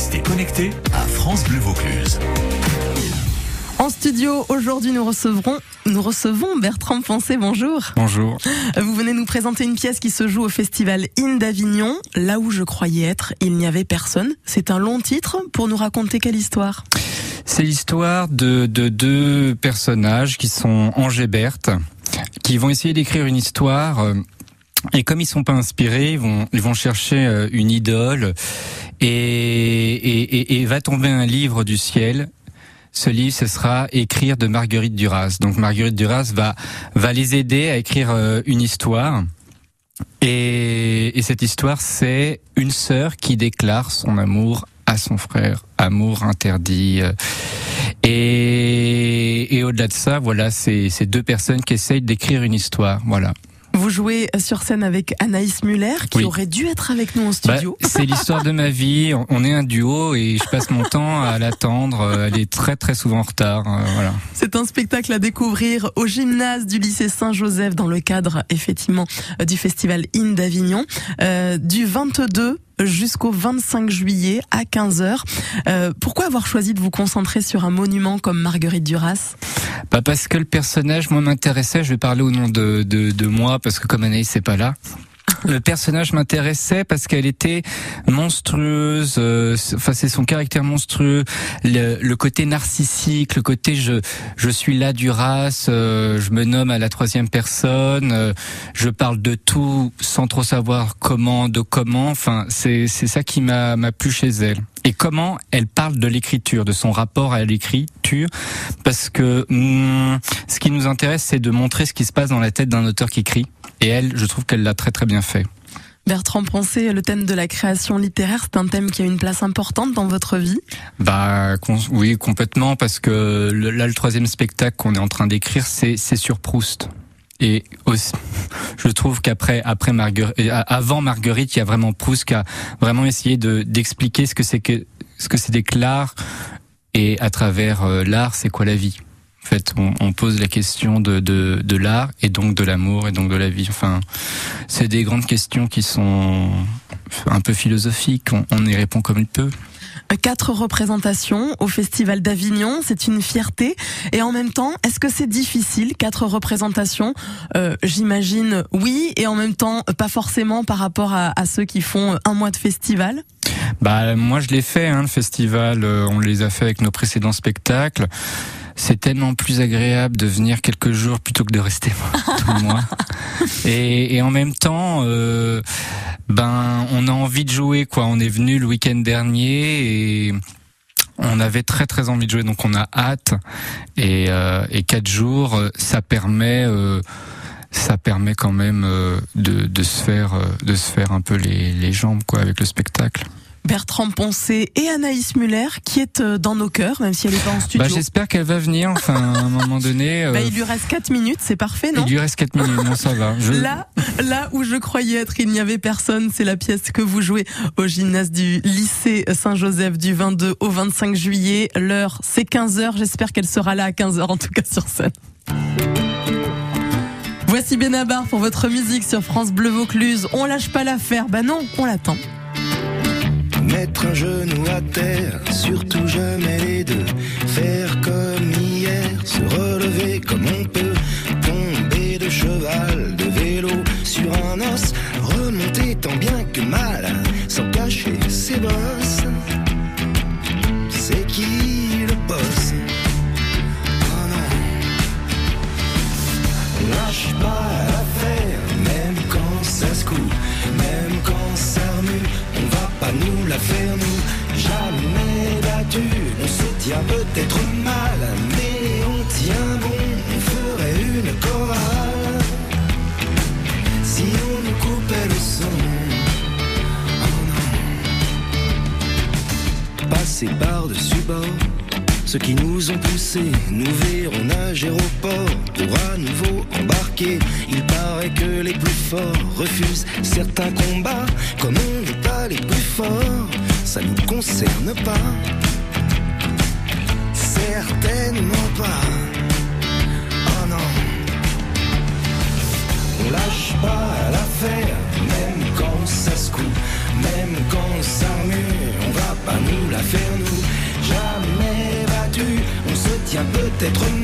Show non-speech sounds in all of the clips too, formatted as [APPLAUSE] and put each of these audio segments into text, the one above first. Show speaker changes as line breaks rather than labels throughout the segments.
Restez connectés à France Bleu Vaucluse.
En studio, aujourd'hui, nous recevrons, nous recevons Bertrand Poncé. Bonjour.
Bonjour.
Vous venez nous présenter une pièce qui se joue au festival In d'Avignon. Là où je croyais être, il n'y avait personne. C'est un long titre pour nous raconter quelle histoire?
C'est l'histoire de, de deux personnages qui sont Angers Berthe, qui vont essayer d'écrire une histoire. euh, Et comme ils sont pas inspirés, ils vont, ils vont chercher euh, une idole et, et, et, va tomber un livre du ciel. Ce livre, ce sera écrire de Marguerite Duras. Donc Marguerite Duras va va les aider à écrire euh, une histoire. Et, et cette histoire, c'est une sœur qui déclare son amour à son frère, amour interdit. Et, et au-delà de ça, voilà, c'est deux personnes qui essayent d'écrire une histoire. Voilà.
Vous jouez sur scène avec Anaïs Muller, qui
Oui.
aurait dû être avec nous en
Bah,
studio. [LAUGHS]
c'est l'histoire de ma vie. On- est un duo et je passe mon temps à l'attendre. Euh, Elle est très très souvent en retard. euh, Voilà.
C'est un spectacle à découvrir au gymnase du lycée Saint-Joseph dans le cadre effectivement euh, du festival In d'Avignon euh, du 22 jusqu'au 25 juillet à 15h. Euh, pourquoi avoir choisi de vous concentrer sur un monument comme Marguerite Duras?
Bah parce que le personnage, moi, m'intéressait. Je vais parler au nom de, moi, parce que comme Anaïs, c'est pas là. Le personnage m'intéressait parce qu'elle était monstrueuse. euh, Enfin, c'est son caractère monstrueux, le, le côté narcissique, le côté je je suis là du race, euh, je me nomme à la troisième personne, euh, je parle de tout sans trop savoir comment, de comment. Enfin, c'est c'est ça qui m'a m'a plu chez elle. Et comment elle parle de l'écriture, de son rapport à l'écriture, parce que hum, ce qui nous intéresse, c'est de montrer ce qui se passe dans la tête d'un auteur qui écrit. Et elle, je trouve qu'elle l'a très très bien fait.
Bertrand Poncé, le thème de la création littéraire, c'est un thème qui a une place importante dans votre vie?
Bah oui, complètement, parce que là, le troisième spectacle qu'on est en train d'écrire, c'est sur Proust. Et je trouve qu'après, après Marguerite, avant Marguerite, il y a vraiment Proust qui a vraiment essayé de d'expliquer ce que c'est que ce que c'est que l'art et à travers euh, l'art, c'est quoi la vie? En fait, on, on pose la question de, de, de l'art et donc de l'amour et donc de la vie. Enfin, c'est des grandes questions qui sont un peu philosophiques. On, on y répond comme il peut.
Quatre représentations au Festival d'Avignon, c'est une fierté. Et en même temps, est-ce que c'est difficile, quatre représentations? Euh, J'imagine oui, et en même temps, pas forcément par rapport à, ceux qui font un mois de festival?
Bah moi je l'ai fait, hein, le festival. euh, on les a fait avec nos précédents spectacles. C'est tellement plus agréable de venir quelques jours plutôt que de rester [LAUGHS] tout le mois. Et, et en même temps, euh, ben on a envie de jouer quoi. On est venu le week-end dernier et on avait très très envie de jouer, donc on a hâte. Et, euh, et quatre jours, ça permet. euh, ça permet quand même euh, de, de se faire euh, de se faire un peu les, les jambes quoi avec le spectacle.
Bertrand Poncé et Anaïs Muller, qui est euh, dans nos cœurs, même si elle n'est pas en studio.
Bah, j'espère qu'elle va venir, enfin, à un moment donné. [LAUGHS] euh,
Bah, il lui reste 4 minutes, c'est parfait, non?
Il lui reste 4 minutes, non, ça va. Je...
Là, là où je croyais être, il n'y avait personne. C'est la pièce que vous jouez au gymnase du lycée Saint-Joseph du 22 au 25 juillet. L'heure, c'est 15 heures. J'espère qu'elle sera là à 15 heures, en tout cas sur scène. Voici Benabar pour votre musique sur France Bleu Vaucluse. On lâche pas l'affaire. Bah non, on l'attend.
Mettre un genou à terre, surtout jamais les deux. Faire comme hier, se relever comme on Par-dessus bord. Ceux qui nous ont poussés nous verront nager au port pour à nouveau embarquer. Il paraît que les plus forts refusent certains combats. Comme on n'est pas les plus forts, ça nous concerne pas.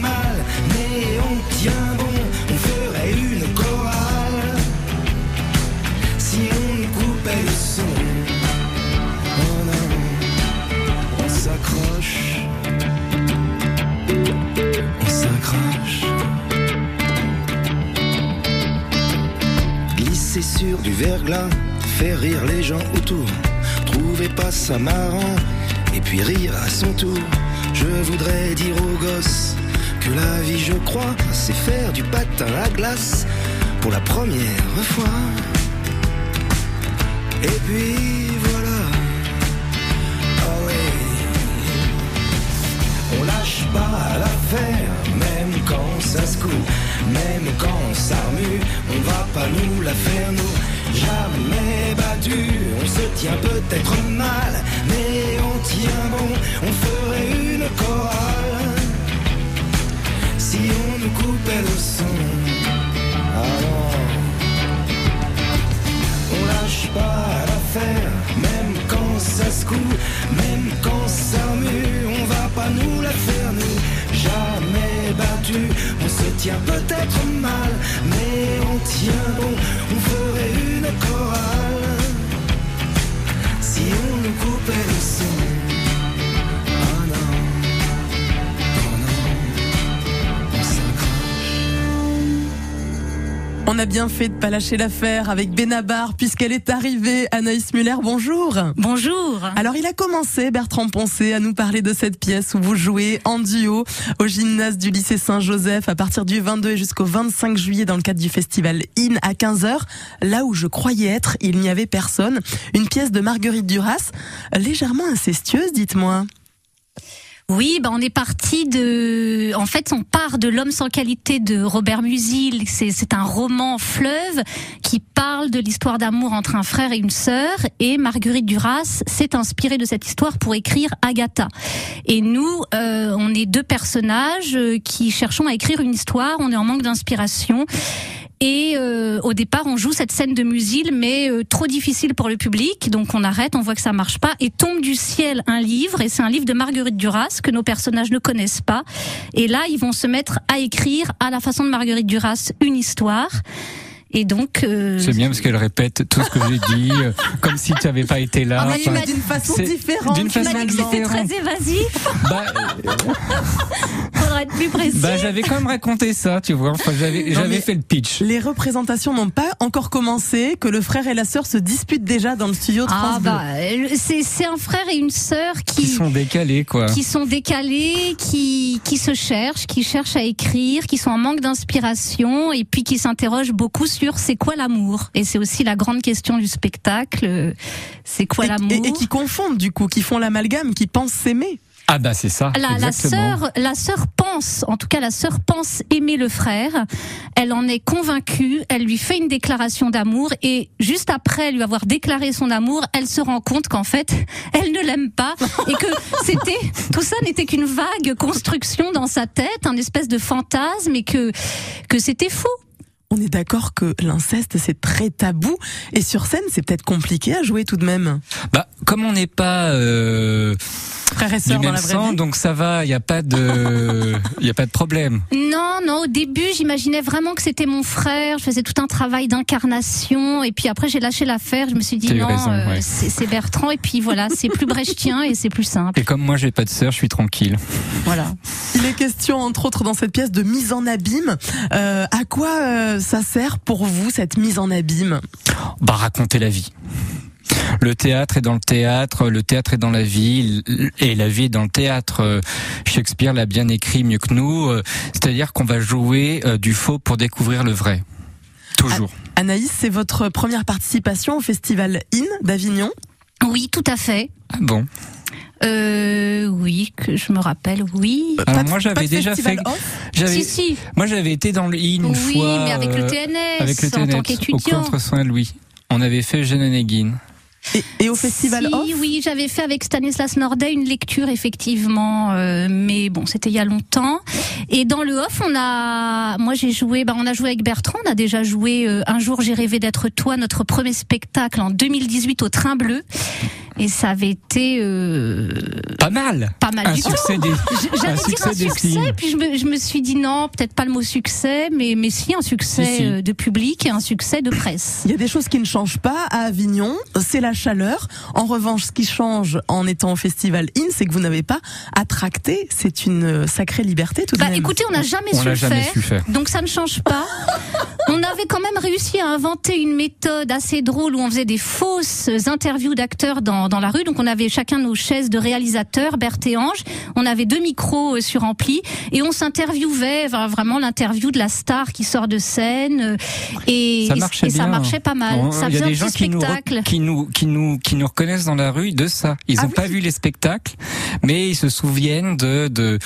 Mal, mais on tient bon, on ferait une chorale. Si on coupait le son, oh non, on s'accroche, on s'accroche. Glisser sur du verglas, faire rire les gens autour, trouvez pas ça marrant, et puis rire à son tour. Je voudrais dire aux gosses que la vie, je crois, c'est faire du patin à glace pour la première fois. Et puis voilà, oh oui, on lâche pas l'affaire, même quand ça se coule, même quand on s'armue, on va pas nous la faire nous. Jamais battu, on se tient peut-être mal, mais tient On
a bien fait de pas lâcher l'affaire avec Benabar puisqu'elle est arrivée. Anaïs Muller, bonjour.
Bonjour.
Alors il a commencé, Bertrand Poncé, à nous parler de cette pièce où vous jouez en duo au gymnase du lycée Saint-Joseph à partir du 22 et jusqu'au 25 juillet dans le cadre du festival IN à 15h. Là où je croyais être, il n'y avait personne. Une pièce de Marguerite Duras, légèrement incestueuse, dites-moi.
Oui, bah on est parti de. En fait, on part de L'homme sans qualité de Robert Musil. C'est un roman fleuve qui parle de l'histoire d'amour entre un frère et une sœur. Et Marguerite Duras s'est inspirée de cette histoire pour écrire Agatha. Et nous, euh, on est deux personnages euh, qui cherchons à écrire une histoire. On est en manque d'inspiration. Et euh, au départ, on joue cette scène de Musil, mais euh, trop difficile pour le public, donc on arrête, on voit que ça marche pas, et tombe du ciel un livre, et c'est un livre de Marguerite Duras que nos personnages ne connaissent pas. Et là, ils vont se mettre à écrire à la façon de Marguerite Duras une histoire. Et donc, euh,
C'est bien parce qu'elle répète tout ce que j'ai dit, euh, [LAUGHS] comme si tu n'avais pas été là.
Ah, mais
Enfin,
d'une façon différente.
d'une façon
dit que c'était
différente.
très évasif.
bah, [LAUGHS]
Faudrait être plus précis.
bah, j'avais quand même raconté ça, tu vois. Enfin, j'avais, fait le pitch.
Les représentations n'ont pas encore commencé, que le frère et la sœur se disputent déjà dans le studio de
ah
France Bleu.
bah, euh, c'est un frère et une sœur
Qui sont décalés, quoi.
qui sont décalés, qui, qui se cherchent, qui cherchent à écrire, qui sont en manque d'inspiration et puis qui s'interrogent beaucoup sur c'est quoi l'amour? Et c'est aussi la grande question du spectacle. euh, C'est quoi
Et-
l'amour?
et, et qui confondent du coup, qui font l'amalgame, qui pensent s'aimer.
Ah bah c'est ça.
la, la sœur, la sœur pense, en tout cas la sœur pense aimer le frère. Elle en est convaincue. Elle lui fait une déclaration d'amour et juste après lui avoir déclaré son amour, elle se rend compte qu'en fait, [LAUGHS] elle ne l'aime pas et que [LAUGHS] c'était tout ça n'était qu'une vague construction dans sa tête, un espèce de fantasme et que que c'était faux.
On est d'accord que l'inceste c'est très tabou et sur scène c'est peut-être compliqué à jouer tout de même.
Bah, comme on n'est pas euh,
Frères et dans la vraie
sang,
vie.
donc ça va. Il y a pas de, il [LAUGHS] y a pas de problème.
Non, non, au début, j'imaginais vraiment que c'était mon frère. Je faisais tout un travail d'incarnation. Et puis après, j'ai lâché l'affaire. Je me suis dit, non, euh,
ouais.
c'est c'est Bertrand. Et puis voilà, c'est plus brechtien et c'est plus simple.
Et comme moi j'ai pas de sœur, je suis tranquille.
Voilà.
Il est question entre autres dans cette pièce de mise en abîme. Euh, à quoi euh, ça sert pour vous cette mise en abîme
Bah raconter la vie. Le théâtre est dans le théâtre, le théâtre est dans la vie, et la vie est dans le théâtre. Euh, Shakespeare l'a bien écrit mieux que nous, euh, c'est-à-dire qu'on va jouer euh, du faux pour découvrir le vrai. Toujours.
Anaïs, c'est votre première participation au festival IN d'Avignon?
Oui, tout à fait.
Ah bon?
Euh, oui, que je me rappelle, oui.
Alors,
Pas de-
moi, j'avais
pas
déjà
festival
fait-
off
J'avais,
Si, si.
moi j'avais été dans le IN une
oui,
fois.
mais avec le
euh,
TNS,
avec le
en tant
TNS, au
qu'étudiant.
contre-soin Louis. On avait fait Onegin.
et, et au festival
si,
off
oui, j'avais fait avec Stanislas Nordet une lecture effectivement, euh, mais bon, c'était il y a longtemps. Et dans le off, on a, moi j'ai joué, bah on a joué avec Bertrand, on a déjà joué euh, un jour j'ai rêvé d'être toi, notre premier spectacle en 2018 au Train Bleu. et ça avait été euh,
Pas mal.
pas mal
Un
du tout.
succès des. [LAUGHS]
J'allais
un
dire
succès
un succès, puis je me, je me suis dit non, peut-être pas le mot succès, mais, mais si un succès
Si, si.
euh, de public et un succès de presse.
Il y a des choses qui ne changent pas à Avignon, c'est la chaleur. En revanche, ce qui change en étant au festival IN, c'est que vous n'avez pas à tracter. C'est une euh, sacrée liberté tout de
Bah. Écoutez, on n'a jamais
On
su le
jamais
faire.
su faire.
Donc ça ne change pas. [LAUGHS] On avait quand même réussi à inventer une méthode assez drôle où on faisait des fausses interviews d'acteurs dans, dans la rue. Donc on avait chacun nos chaises de réalisateurs, Berthe et Ange. On avait deux micros euh, sur ampli et on s'interviewait vraiment l'interview de la star qui sort de scène. euh, Et,
Ça marchait
et ça
bien.
marchait pas mal.
On-
ça
Il y a
faisait un
des gens
petit
qui nous,
spectacle.
qui nous qui nous qui nous reconnaissent dans la rue de ça. Ils
Ah
n'ont
oui.
pas vu les spectacles, mais ils se souviennent de de,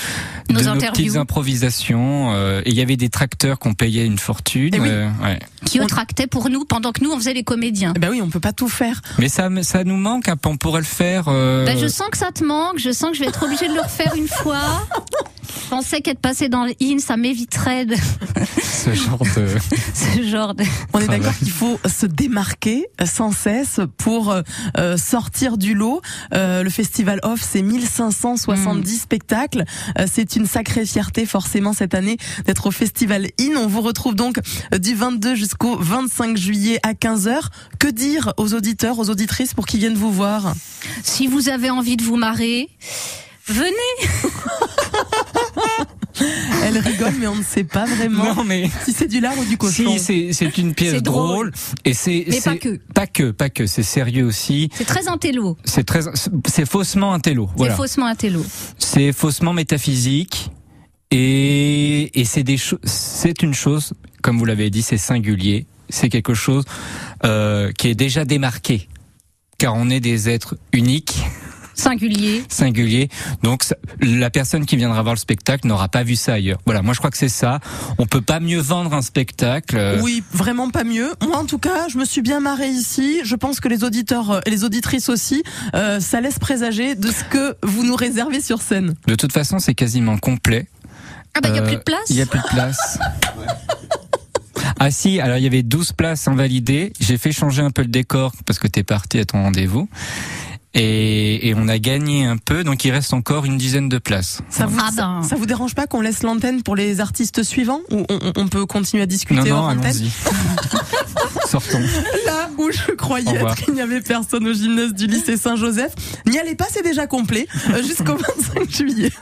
Nos
de nos petites improvisations. euh, et il y avait des tracteurs qu'on payait une fortune.
Eh oui.
euh, ouais.
qui
On-
eux tractaient pour nous pendant que nous on faisait les comédiens.
Eh ben oui, on peut pas tout faire.
Mais ça ça nous manque. un peu. On pourrait le faire. euh,
Ben, je sens que ça te manque, je sens que je vais être obligée de le refaire une fois. [LAUGHS] Je pensais qu'être passé dans le in, ça m'éviterait de [LAUGHS]
ce genre de. [LAUGHS]
ce genre de...
On est d'accord qu'il faut se démarquer sans cesse pour euh, euh, sortir du lot. Euh, le festival Off, c'est 1570 spectacles. Euh, c'est une sacrée fierté forcément cette année d'être au festival In. On vous retrouve donc euh, du 22 jusqu'au 25 juillet à 15h. Que dire aux auditeurs, aux auditrices pour qu'ils viennent vous voir?
Si vous avez envie de vous marrer, venez. [LAUGHS]
Elle rigole mais on ne sait pas vraiment
Non mais.
si c'est du lard ou du cochon.
Si, c'est c'est une pièce
C'est drôle.
drôle et c'est
Mais
c'est-
pas que.
pas que pas que c'est sérieux aussi
C'est très intello.
c'est très c'est faussement intello
C'est
voilà
faussement intello.
c'est faussement métaphysique et et c'est des choses c'est une chose comme vous l'avez dit c'est singulier c'est quelque chose euh, qui est déjà démarqué car on est des êtres uniques
Singulier.
singuliers donc la personne qui viendra voir le spectacle n'aura pas vu ça ailleurs voilà moi je crois que c'est ça on peut pas mieux vendre un spectacle euh,
Oui, vraiment pas mieux. Moi, en tout cas, je me suis bien marrée ici. Je pense que les auditeurs euh, et les auditrices aussi, euh, ça laisse présager de ce que vous nous réservez sur scène.
de toute façon c'est quasiment complet
Ah bah il y a plus de place.
Il y a plus de place. Ah si, alors il y avait 12 places invalidées. J'ai fait changer un peu le décor parce que t'es parti à ton rendez-vous. Et, et on a gagné un peu, donc il reste encore une dizaine de places.
Ça vous,
Ah ben.
ça, ça vous dérange pas qu'on laisse l'antenne pour les artistes suivants ou on, on- peut continuer à discuter
Non, non,
hors antenne. [LAUGHS]
Sortons.
Là où je croyais qu'il n'y avait personne au gymnase du lycée Saint-Joseph, n'y allez pas, c'est déjà complet euh, jusqu'au [LAUGHS] 25 juillet.